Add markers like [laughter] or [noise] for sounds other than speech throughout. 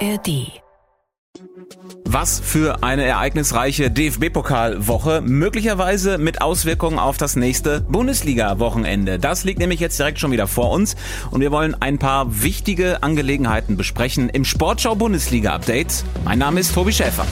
ARD. Was für eine ereignisreiche DFB-Pokalwoche, möglicherweise mit Auswirkungen auf das nächste Bundesliga-Wochenende. Das liegt nämlich jetzt direkt schon wieder vor uns und wir wollen ein paar wichtige Angelegenheiten besprechen im Sportschau Bundesliga Update. Mein Name ist Tobi Schäfer.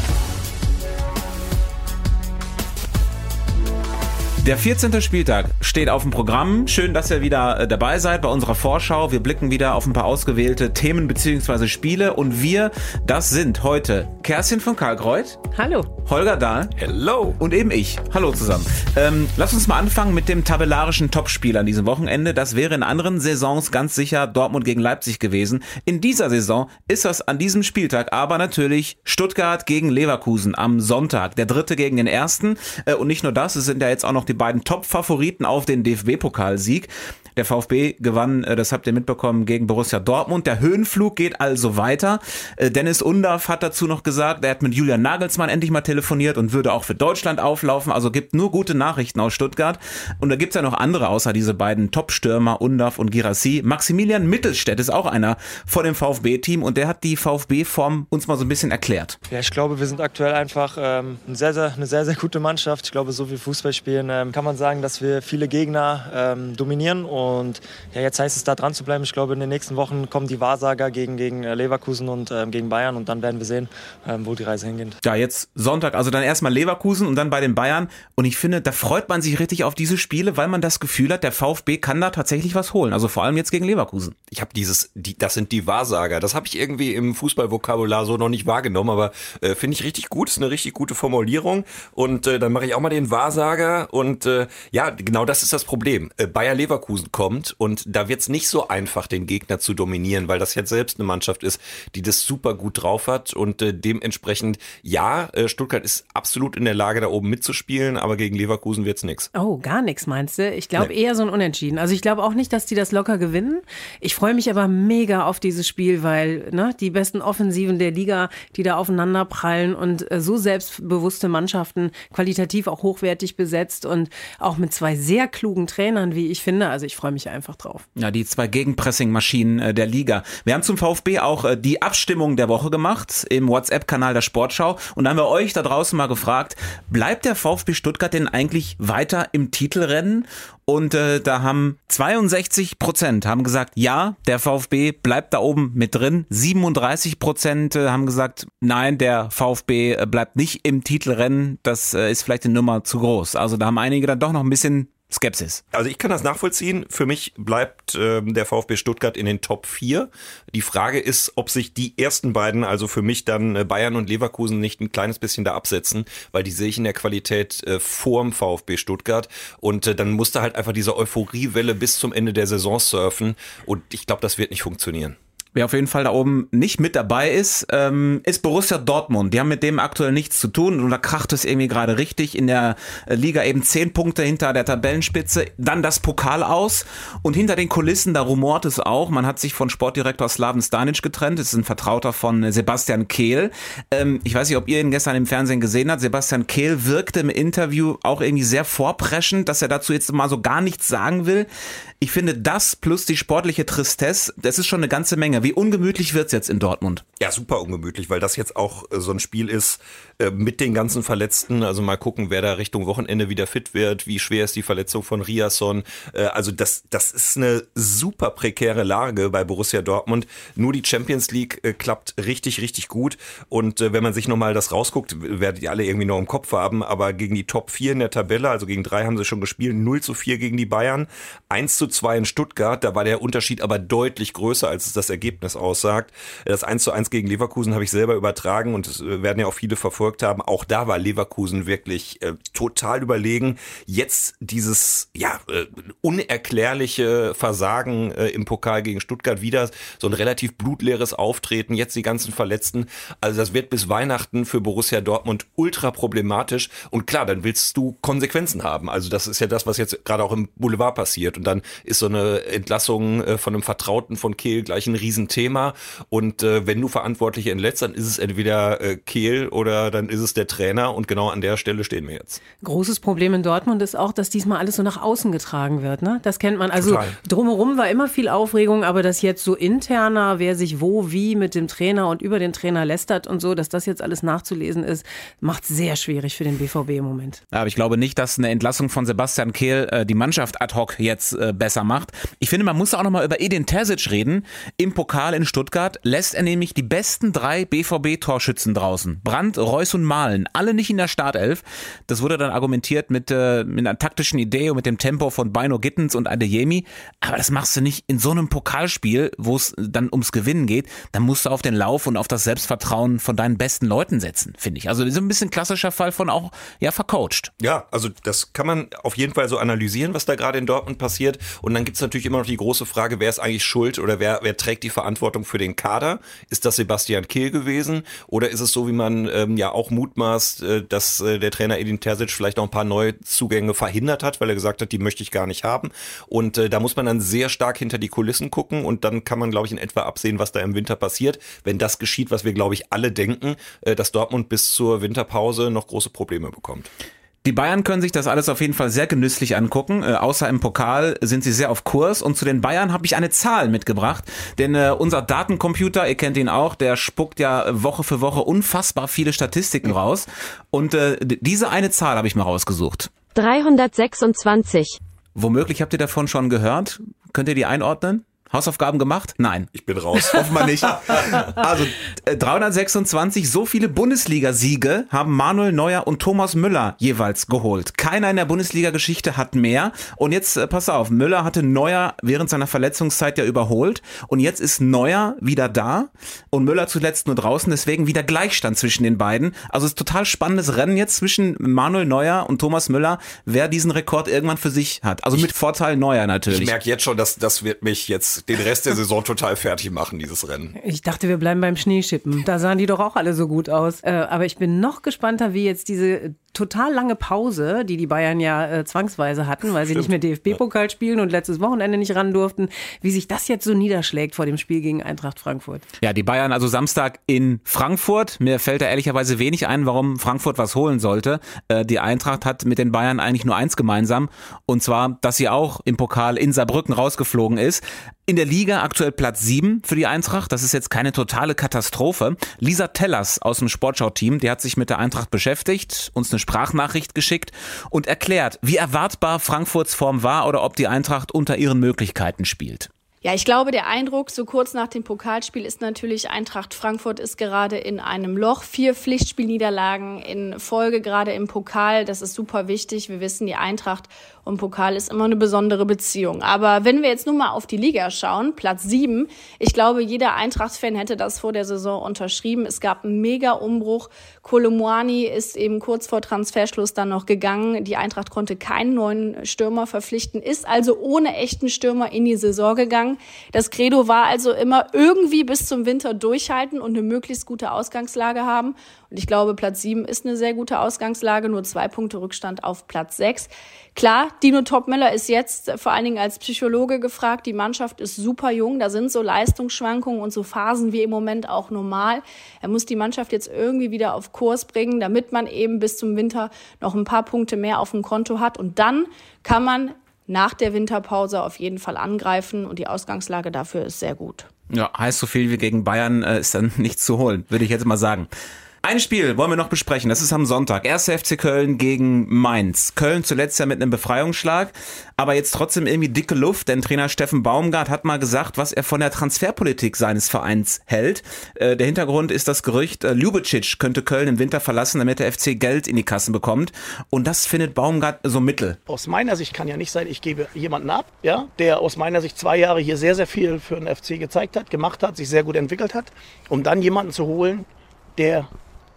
Der 14. Spieltag steht auf dem Programm. Schön, dass ihr wieder äh, dabei seid bei unserer Vorschau. Wir blicken wieder auf ein paar ausgewählte Themen bzw. Spiele. Und wir, das sind heute Kerstin von Karlkreuth. Hallo. Holger Dahl. Hello. Und eben ich. Hallo zusammen. Ähm, lass uns mal anfangen mit dem tabellarischen Topspiel an diesem Wochenende. Das wäre in anderen Saisons ganz sicher Dortmund gegen Leipzig gewesen. In dieser Saison ist das an diesem Spieltag aber natürlich Stuttgart gegen Leverkusen am Sonntag. Der dritte gegen den ersten. Äh, und nicht nur das, es sind ja jetzt auch noch die die beiden Top-Favoriten auf den DFB-Pokalsieg. Der VfB gewann, äh, das habt ihr mitbekommen, gegen Borussia Dortmund. Der Höhenflug geht also weiter. Äh, Dennis Undaff hat dazu noch gesagt, er hat mit Julian Nagelsmann endlich mal telefoniert und würde auch für Deutschland auflaufen. Also gibt nur gute Nachrichten aus Stuttgart. Und da gibt's ja noch andere außer diese beiden Top-Stürmer, Undaff und Girassi. Maximilian Mittelstädt ist auch einer von dem VfB-Team und der hat die VfB-Form uns mal so ein bisschen erklärt. Ja, ich glaube, wir sind aktuell einfach ähm, eine, sehr, sehr, eine sehr, sehr gute Mannschaft. Ich glaube, so wie Fußball spielen, ähm, kann man sagen, dass wir viele Gegner ähm, dominieren und und ja, jetzt heißt es da dran zu bleiben. Ich glaube, in den nächsten Wochen kommen die Wahrsager gegen, gegen äh, Leverkusen und ähm, gegen Bayern und dann werden wir sehen, ähm, wo die Reise hingeht. Ja, jetzt Sonntag, also dann erstmal Leverkusen und dann bei den Bayern. Und ich finde, da freut man sich richtig auf diese Spiele, weil man das Gefühl hat, der VfB kann da tatsächlich was holen. Also vor allem jetzt gegen Leverkusen. Ich habe dieses, die, das sind die Wahrsager. Das habe ich irgendwie im Fußballvokabular so noch nicht wahrgenommen, aber äh, finde ich richtig gut. Ist eine richtig gute Formulierung. Und äh, dann mache ich auch mal den Wahrsager. Und äh, ja, genau das ist das Problem. Äh, Bayer Leverkusen kommt und da wird es nicht so einfach, den Gegner zu dominieren, weil das jetzt selbst eine Mannschaft ist, die das super gut drauf hat und äh, dementsprechend, ja, äh, Stuttgart ist absolut in der Lage, da oben mitzuspielen, aber gegen Leverkusen wird's nix. Oh, gar nichts meinst du? Ich glaube nee. eher so ein Unentschieden. Also ich glaube auch nicht, dass die das locker gewinnen. Ich freue mich aber mega auf dieses Spiel, weil ne, die besten Offensiven der Liga, die da aufeinander prallen und äh, so selbstbewusste Mannschaften, qualitativ auch hochwertig besetzt und auch mit zwei sehr klugen Trainern, wie ich finde. Also ich freue mich einfach drauf. Ja, die zwei Gegenpressing-Maschinen äh, der Liga. Wir haben zum VfB auch äh, die Abstimmung der Woche gemacht im WhatsApp-Kanal der Sportschau und dann haben wir euch da draußen mal gefragt, bleibt der VfB Stuttgart denn eigentlich weiter im Titelrennen? Und äh, da haben 62 Prozent haben gesagt, ja, der VfB bleibt da oben mit drin. 37 Prozent äh, haben gesagt, nein, der VfB äh, bleibt nicht im Titelrennen. Das äh, ist vielleicht eine Nummer zu groß. Also da haben einige dann doch noch ein bisschen Skepsis. Also ich kann das nachvollziehen. Für mich bleibt ähm, der VfB Stuttgart in den Top 4. Die Frage ist, ob sich die ersten beiden, also für mich dann äh, Bayern und Leverkusen, nicht ein kleines bisschen da absetzen, weil die sehe ich in der Qualität äh, vorm VfB Stuttgart. Und äh, dann musste halt einfach diese Euphoriewelle bis zum Ende der Saison surfen. Und ich glaube, das wird nicht funktionieren. Wer auf jeden Fall da oben nicht mit dabei ist, ähm, ist Borussia Dortmund. Die haben mit dem aktuell nichts zu tun und da kracht es irgendwie gerade richtig in der äh, Liga eben zehn Punkte hinter der Tabellenspitze. Dann das Pokal aus und hinter den Kulissen, da rumort es auch. Man hat sich von Sportdirektor Slaven Stanic getrennt. Das ist ein Vertrauter von Sebastian Kehl. Ähm, ich weiß nicht, ob ihr ihn gestern im Fernsehen gesehen habt. Sebastian Kehl wirkte im Interview auch irgendwie sehr vorpreschend, dass er dazu jetzt mal so gar nichts sagen will. Ich finde das plus die sportliche Tristesse, das ist schon eine ganze Menge. Wie ungemütlich wird's jetzt in Dortmund? Ja, super ungemütlich, weil das jetzt auch äh, so ein Spiel ist äh, mit den ganzen Verletzten. Also mal gucken, wer da Richtung Wochenende wieder fit wird, wie schwer ist die Verletzung von Riasson. Äh, also das, das ist eine super prekäre Lage bei Borussia Dortmund. Nur die Champions League klappt richtig, richtig gut. Und wenn man sich nochmal das rausguckt, werdet ihr alle irgendwie noch im Kopf haben, aber gegen die Top 4 in der Tabelle, also gegen drei haben sie schon gespielt, 0 zu 4 gegen die Bayern, 1 zu 2 in Stuttgart, da war der Unterschied aber deutlich größer, als es das Ergebnis aussagt. Das 1 zu 1 gegen Leverkusen habe ich selber übertragen und das werden ja auch viele verfolgt haben. Auch da war Leverkusen wirklich äh, total überlegen. Jetzt dieses ja äh, unerklärliche Versagen äh, im Pokal gegen Stuttgart wieder so ein relativ blutleeres Auftreten, jetzt die ganzen Verletzten. Also das wird bis Weihnachten für Borussia Dortmund ultra problematisch und klar, dann willst du Konsequenzen haben. Also das ist ja das, was jetzt gerade auch im Boulevard passiert und dann ist so eine Entlassung äh, von einem Vertrauten von Kehl gleich ein Riesenthema. Und äh, wenn du Verantwortliche entlässt, dann ist es entweder äh, Kehl oder dann ist es der Trainer. Und genau an der Stelle stehen wir jetzt. Großes Problem in Dortmund ist auch, dass diesmal alles so nach außen getragen wird. Ne? Das kennt man. Also Total. drumherum war immer viel Aufregung, aber dass jetzt so interner, wer sich wo, wie mit dem Trainer und über den Trainer lästert und so, dass das jetzt alles nachzulesen ist, macht sehr schwierig für den BVB im Moment. Aber ich glaube nicht, dass eine Entlassung von Sebastian Kehl äh, die Mannschaft ad hoc jetzt äh, besser macht. Ich finde, man muss auch nochmal über Edin Terzic reden. Im Pokal in Stuttgart lässt er nämlich die besten drei BVB-Torschützen draußen. Brandt, Reus und Mahlen. Alle nicht in der Startelf. Das wurde dann argumentiert mit, äh, mit einer taktischen Idee und mit dem Tempo von Bino Gittens und Adeyemi. Aber das machst du nicht in so einem Pokalspiel, wo es dann ums Gewinnen geht. Dann musst du auf den Lauf und auf das Selbstvertrauen von deinen besten Leuten setzen, finde ich. Also so ein bisschen klassischer Fall von auch, ja, vercoacht. Ja, also das kann man auf jeden Fall so analysieren, was da gerade in Dortmund passiert. Und dann gibt es natürlich immer noch die große Frage, wer ist eigentlich schuld oder wer, wer trägt die Verantwortung für den Kader? Ist das Sebastian Kehl gewesen? Oder ist es so, wie man ähm, ja auch mutmaßt, äh, dass äh, der Trainer Edin Terzic vielleicht noch ein paar neue Zugänge verhindert hat, weil er gesagt hat, die möchte ich gar nicht haben. Und äh, da muss man dann sehr stark hinter die Kulissen gucken und dann kann man, glaube ich, in etwa absehen, was da im Winter passiert. Wenn das geschieht, was wir, glaube ich, alle denken, äh, dass Dortmund bis zur Winterpause noch große Probleme bekommt. Die Bayern können sich das alles auf jeden Fall sehr genüsslich angucken. Äh, außer im Pokal sind sie sehr auf Kurs. Und zu den Bayern habe ich eine Zahl mitgebracht. Denn äh, unser Datencomputer, ihr kennt ihn auch, der spuckt ja Woche für Woche unfassbar viele Statistiken raus. Und äh, diese eine Zahl habe ich mal rausgesucht. 326. Womöglich habt ihr davon schon gehört. Könnt ihr die einordnen? Hausaufgaben gemacht? Nein. Ich bin raus. Offenbar nicht. [laughs] Also 326, äh, so viele Bundesliga-Siege haben Manuel Neuer und Thomas Müller jeweils geholt. Keiner in der Bundesliga-Geschichte hat mehr. Und jetzt, äh, pass auf, Müller hatte Neuer während seiner Verletzungszeit ja überholt. Und jetzt ist Neuer wieder da und Müller zuletzt nur draußen. Deswegen wieder Gleichstand zwischen den beiden. Also es ist total spannendes Rennen jetzt zwischen Manuel Neuer und Thomas Müller, wer diesen Rekord irgendwann für sich hat. Also mit Vorteil Neuer natürlich. Ich merke jetzt schon, dass das wird mich jetzt den Rest der Saison total fertig machen, dieses Rennen. Ich dachte, wir bleiben beim Schneeschippen. Da sahen die doch auch alle so gut aus. Äh, aber ich bin noch gespannter, wie jetzt diese total lange Pause, die die Bayern ja äh, zwangsweise hatten, weil sie Stimmt. nicht mehr DFB-Pokal spielen und letztes Wochenende nicht ran durften, wie sich das jetzt so niederschlägt vor dem Spiel gegen Eintracht Frankfurt. Ja, die Bayern also Samstag in Frankfurt. Mir fällt da ehrlicherweise wenig ein, warum Frankfurt was holen sollte. Äh, die Eintracht hat mit den Bayern eigentlich nur eins gemeinsam und zwar, dass sie auch im Pokal in Saarbrücken rausgeflogen ist. In der Liga aktuell Platz 7 für die Eintracht. Das ist jetzt keine totale Katastrophe. Lisa Tellers aus dem Sportschau-Team, die hat sich mit der Eintracht beschäftigt, uns eine Sprachnachricht geschickt und erklärt, wie erwartbar Frankfurts Form war oder ob die Eintracht unter ihren Möglichkeiten spielt. Ja, ich glaube, der Eindruck so kurz nach dem Pokalspiel ist natürlich, Eintracht Frankfurt ist gerade in einem Loch. Vier Pflichtspielniederlagen in Folge, gerade im Pokal. Das ist super wichtig. Wir wissen, die Eintracht und Pokal ist immer eine besondere Beziehung. Aber wenn wir jetzt nun mal auf die Liga schauen, Platz sieben, ich glaube, jeder Eintracht-Fan hätte das vor der Saison unterschrieben. Es gab einen mega Umbruch. Kolomuani ist eben kurz vor Transferschluss dann noch gegangen. Die Eintracht konnte keinen neuen Stürmer verpflichten, ist also ohne echten Stürmer in die Saison gegangen. Das Credo war also immer irgendwie bis zum Winter durchhalten und eine möglichst gute Ausgangslage haben. Und ich glaube, Platz sieben ist eine sehr gute Ausgangslage, nur zwei Punkte Rückstand auf Platz sechs. Klar, Dino Topmüller ist jetzt vor allen Dingen als Psychologe gefragt. Die Mannschaft ist super jung, da sind so Leistungsschwankungen und so Phasen wie im Moment auch normal. Er muss die Mannschaft jetzt irgendwie wieder auf Kurs bringen, damit man eben bis zum Winter noch ein paar Punkte mehr auf dem Konto hat. Und dann kann man nach der Winterpause auf jeden Fall angreifen und die Ausgangslage dafür ist sehr gut. Ja, heißt so viel wie gegen Bayern äh, ist dann [laughs] nichts zu holen, würde ich jetzt mal sagen. Ein Spiel wollen wir noch besprechen. Das ist am Sonntag. 1. FC Köln gegen Mainz. Köln zuletzt ja mit einem Befreiungsschlag, aber jetzt trotzdem irgendwie dicke Luft, denn Trainer Steffen Baumgart hat mal gesagt, was er von der Transferpolitik seines Vereins hält. Äh, der Hintergrund ist das Gerücht, äh, Ljubicic könnte Köln im Winter verlassen, damit der FC Geld in die Kassen bekommt. Und das findet Baumgart so mittel. Aus meiner Sicht kann ja nicht sein, ich gebe jemanden ab, ja, der aus meiner Sicht zwei Jahre hier sehr, sehr viel für den FC gezeigt hat, gemacht hat, sich sehr gut entwickelt hat, um dann jemanden zu holen, der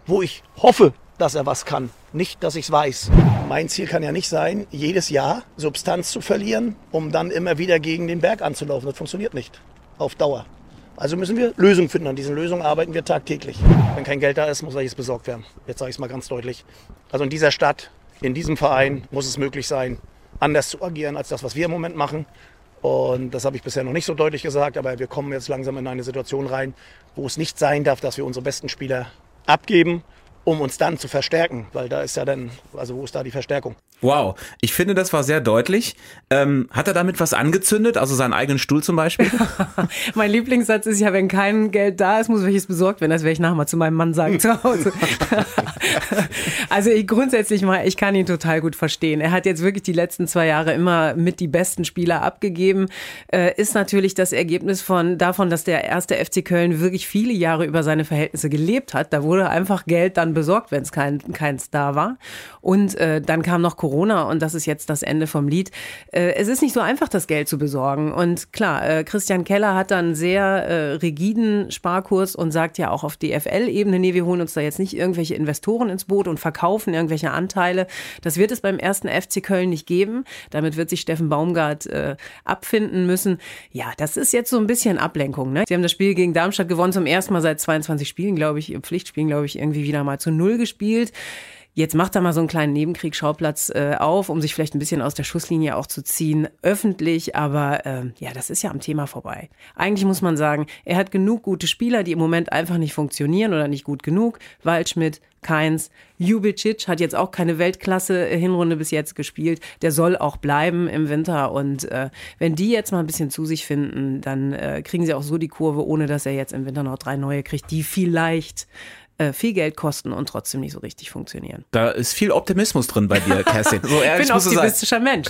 wo ich hoffe, dass er was kann. Nicht, dass ich es weiß. Mein Ziel kann ja nicht sein, jedes Jahr Substanz zu verlieren, um dann immer wieder gegen den Berg anzulaufen. Das funktioniert nicht. Auf Dauer. Also müssen wir Lösungen finden. An diesen Lösungen arbeiten wir tagtäglich. Wenn kein Geld da ist, muss welches besorgt werden. Jetzt sage ich es mal ganz deutlich. Also in dieser Stadt, in diesem Verein muss es möglich sein, anders zu agieren als das, was wir im Moment machen. Und das habe ich bisher noch nicht so deutlich gesagt, aber wir kommen jetzt langsam in eine Situation rein, wo es nicht sein darf, dass wir unsere besten Spieler abgeben, um uns dann zu verstärken, weil da ist ja dann, also wo ist da die Verstärkung? Wow, ich finde, das war sehr deutlich. Ähm, hat er damit was angezündet, also seinen eigenen Stuhl zum Beispiel? [laughs] mein Lieblingssatz ist ja, wenn kein Geld da ist, muss welches besorgt werden. Das werde ich nachher mal zu meinem Mann sagen [laughs] zu Hause. [laughs] also ich, grundsätzlich mal, ich kann ihn total gut verstehen. Er hat jetzt wirklich die letzten zwei Jahre immer mit die besten Spieler abgegeben. Äh, ist natürlich das Ergebnis von davon, dass der erste FC Köln wirklich viele Jahre über seine Verhältnisse gelebt hat. Da wurde einfach Geld dann besorgt, wenn es kein, kein Star war. Und äh, dann kam noch Corona und das ist jetzt das Ende vom Lied. Äh, es ist nicht so einfach, das Geld zu besorgen. Und klar, äh, Christian Keller hat dann sehr äh, rigiden Sparkurs und sagt ja auch auf DFL-Ebene, nee, wir holen uns da jetzt nicht irgendwelche Investoren ins Boot und verkaufen irgendwelche Anteile. Das wird es beim ersten FC Köln nicht geben. Damit wird sich Steffen Baumgart abfinden müssen. Ja, das ist jetzt so ein bisschen Ablenkung. Ne? Sie haben das Spiel gegen Darmstadt gewonnen, zum ersten Mal seit 22 Spielen, glaube ich, Pflichtspielen, glaube ich, irgendwie wieder mal zu Null gespielt. Jetzt macht er mal so einen kleinen Nebenkriegsschauplatz äh, auf, um sich vielleicht ein bisschen aus der Schusslinie auch zu ziehen, öffentlich. Aber äh, ja, das ist ja am Thema vorbei. Eigentlich muss man sagen, er hat genug gute Spieler, die im Moment einfach nicht funktionieren oder nicht gut genug. Waldschmidt, Keins, Jubicic hat jetzt auch keine Weltklasse-Hinrunde bis jetzt gespielt. Der soll auch bleiben im Winter. Und äh, wenn die jetzt mal ein bisschen zu sich finden, dann äh, kriegen sie auch so die Kurve, ohne dass er jetzt im Winter noch drei neue kriegt, die vielleicht äh, viel Geld kosten und trotzdem nicht so richtig funktionieren. Da ist viel Optimismus drin bei dir, [laughs] Kerstin. So ich bin optimistischer Mensch.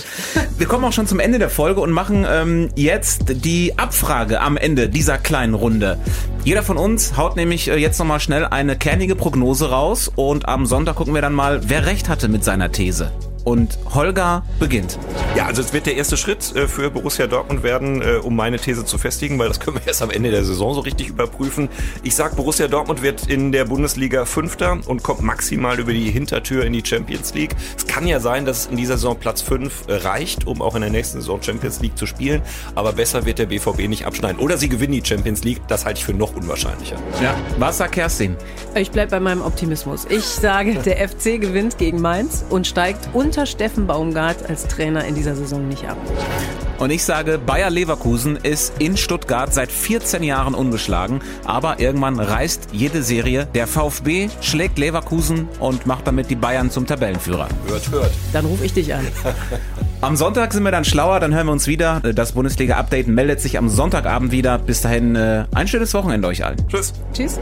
Wir kommen auch schon zum Ende der Folge und machen ähm, jetzt die Abfrage am Ende dieser kleinen Runde. Jeder von uns haut nämlich äh, jetzt nochmal schnell eine kernige Prognose raus und am Sonntag gucken wir dann mal, wer recht hatte mit seiner These. Und Holger beginnt. Ja, also es wird der erste Schritt äh, für Borussia Dortmund werden, äh, um meine These zu festigen, weil das [laughs] können wir erst am Ende der Saison so richtig überprüfen. Ich sag, Borussia Dortmund wird in der Bundesliga Fünfter und kommt maximal über die Hintertür in die Champions League. Es kann ja sein, dass in dieser Saison Platz 5 reicht, um auch in der nächsten Saison Champions League zu spielen. Aber besser wird der BVB nicht abschneiden. Oder sie gewinnen die Champions League. Das halte ich für noch unwahrscheinlicher. Ja, was sagt Kerstin? Ich bleibe bei meinem Optimismus. Ich sage, der [laughs] FC gewinnt gegen Mainz und steigt unter Steffen Baumgart als Trainer in dieser Saison nicht ab. Und ich sage, Bayer Leverkusen ist in Stuttgart seit 14 Jahren ungeschlagen, aber irgendwann reißt jede Serie. Der VfB schlägt Leverkusen und macht damit die Bayern zum Tabellenführer. Hört, hört. Dann rufe ich dich an. [laughs] Am Sonntag sind wir dann schlauer, dann hören wir uns wieder. Das Bundesliga-Update meldet sich am Sonntagabend wieder. Bis dahin äh, ein schönes Wochenende euch allen. Tschüss. Tschüss.